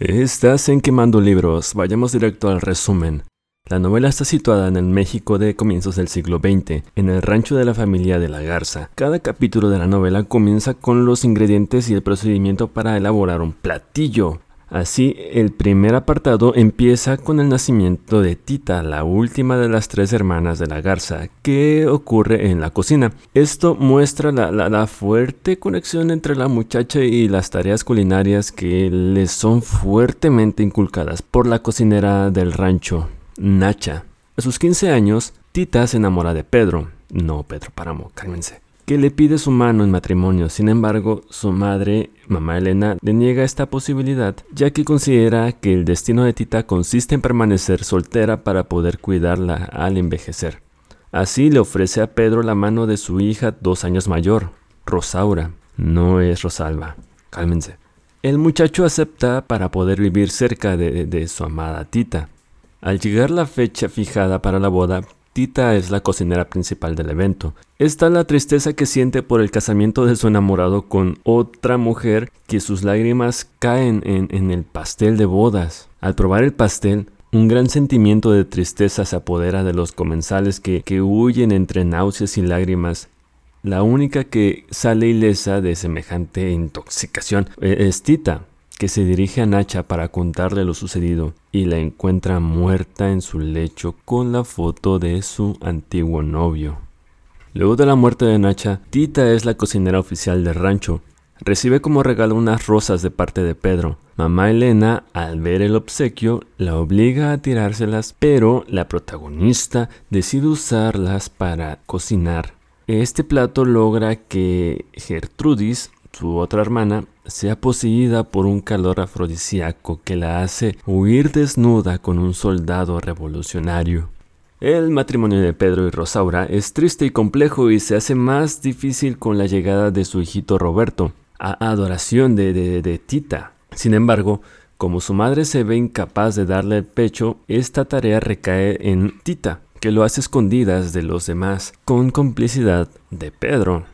Estás en Quemando Libros. Vayamos directo al resumen. La novela está situada en el México de comienzos del siglo XX, en el rancho de la familia de la Garza. Cada capítulo de la novela comienza con los ingredientes y el procedimiento para elaborar un platillo. Así, el primer apartado empieza con el nacimiento de Tita, la última de las tres hermanas de la garza, que ocurre en la cocina. Esto muestra la, fuerte conexión entre la muchacha y las tareas culinarias que le son fuertemente inculcadas por la cocinera del rancho, Nacha. A sus 15 años, Tita se enamora de Pedro. No, Pedro Páramo, cálmense que le pide su mano en matrimonio. Sin embargo, su madre, mamá Elena, le niega esta posibilidad, ya que considera que el destino de Tita consiste en permanecer soltera para poder cuidarla al envejecer. Así le ofrece a Pedro la mano de su hija dos años mayor, Rosaura. No es Rosalba. Cálmense. El muchacho acepta para poder vivir cerca de, de su amada Tita. Al llegar la fecha fijada para la boda, Tita es la cocinera principal del evento. Está la tristeza que siente por el casamiento de su enamorado con otra mujer que sus lágrimas caen en, el pastel de bodas. Al probar el pastel, un gran sentimiento de tristeza se apodera de los comensales que, huyen entre náuseas y lágrimas la única que sale ilesa de semejante intoxicación eh, es Tita, que se dirige a Nacha para contarle lo sucedido y la encuentra muerta en su lecho con la foto de su antiguo novio. Luego de la muerte de Nacha, Tita es la cocinera oficial del rancho. Recibe como regalo unas rosas de parte de Pedro. Mamá Elena, al ver el obsequio, la obliga a tirárselas, pero la protagonista decide usarlas para cocinar. Este plato logra que Gertrudis su otra hermana, sea poseída por un calor afrodisíaco que la hace huir desnuda con un soldado revolucionario. El matrimonio de Pedro y Rosaura es triste y complejo y se hace más difícil con la llegada de su hijito Roberto, a adoración de, de Tita. Sin embargo, como su madre se ve incapaz de darle el pecho, esta tarea recae en Tita, que lo hace escondidas de los demás, con complicidad de Pedro.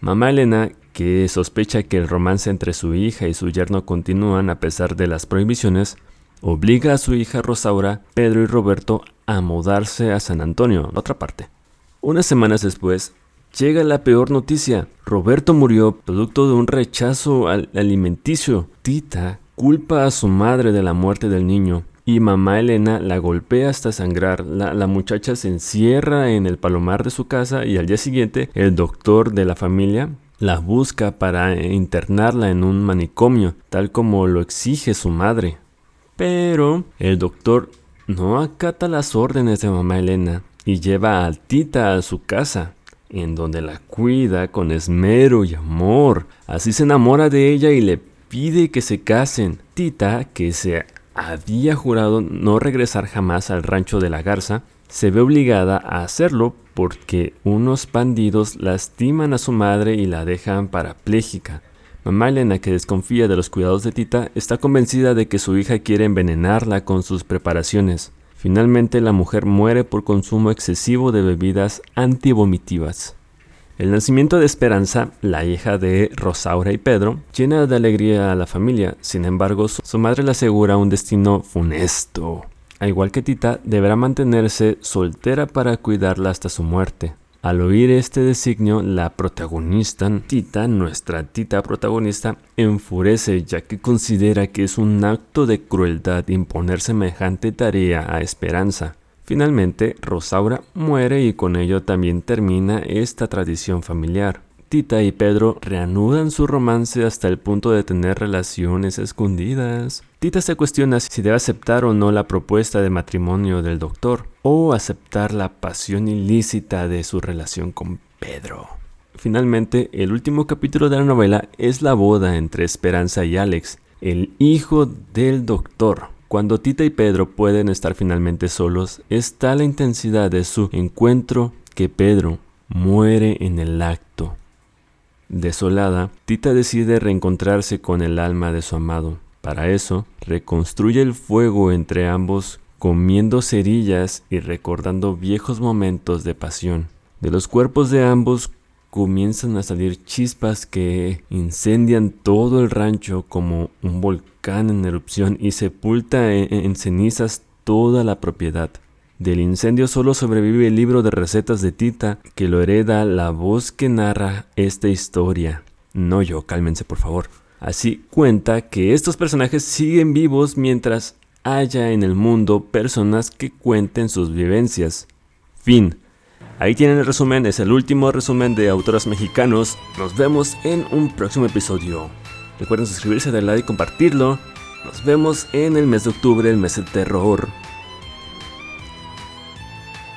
Mamá Elena que sospecha que el romance entre su hija y su yerno continúan a pesar de las prohibiciones, obliga a su hija Rosaura, Pedro y Roberto a mudarse a San Antonio, otra parte. Unas semanas después, llega la peor noticia. Roberto murió producto de un rechazo alimenticio. Tita culpa a su madre de la muerte del niño y mamá Elena la golpea hasta sangrar. La, muchacha se encierra en el palomar de su casa y al día siguiente el doctor de la familia la busca para internarla en un manicomio, tal como lo exige su madre. Pero el doctor no acata las órdenes de mamá Elena y lleva a Tita a su casa, en donde la cuida con esmero y amor. Así se enamora de ella y le pide que se casen. Tita, que se había jurado no regresar jamás al rancho de la garza, se ve obligada a hacerlo porque unos bandidos lastiman a su madre y la dejan parapléjica. Mamá Elena, que desconfía de los cuidados de Tita, está convencida de que su hija quiere envenenarla con sus preparaciones. Finalmente, la mujer muere por consumo excesivo de bebidas antivomitivas. El nacimiento de Esperanza, la hija de Rosaura y Pedro, llena de alegría a la familia, sin embargo, su madre le asegura un destino funesto al igual que Tita, deberá mantenerse soltera para cuidarla hasta su muerte. Al oír este designio, la protagonista, Tita, nuestra Tita protagonista, enfurece ya que considera que es un acto de crueldad imponer semejante tarea a Esperanza. Finalmente, Rosaura muere y con ello también termina esta tradición familiar. Tita y Pedro reanudan su romance hasta el punto de tener relaciones escondidas. Tita se cuestiona si debe aceptar o no la propuesta de matrimonio del doctor o aceptar la pasión ilícita de su relación con Pedro. Finalmente, el último capítulo de la novela es la boda entre Esperanza y Alex, el hijo del doctor. Cuando Tita y Pedro pueden estar finalmente solos, está la intensidad de su encuentro que Pedro muere en el acto. Desolada, Tita decide reencontrarse con el alma de su amado. Para eso, reconstruye el fuego entre ambos comiendo cerillas y recordando viejos momentos de pasión. De los cuerpos de ambos comienzan a salir chispas que incendian todo el rancho como un volcán en erupción y sepulta en, cenizas toda la propiedad. Del incendio solo sobrevive el libro de recetas de Tita, que lo hereda la voz que narra esta historia. No yo, cálmense por favor. Así cuenta que estos personajes siguen vivos mientras haya en el mundo personas que cuenten sus vivencias. Fin. Ahí tienen el resumen, es el último resumen de autores mexicanos. Nos vemos en un próximo episodio. Recuerden suscribirse, darle like y compartirlo. Nos vemos en el mes de octubre, el mes del terror.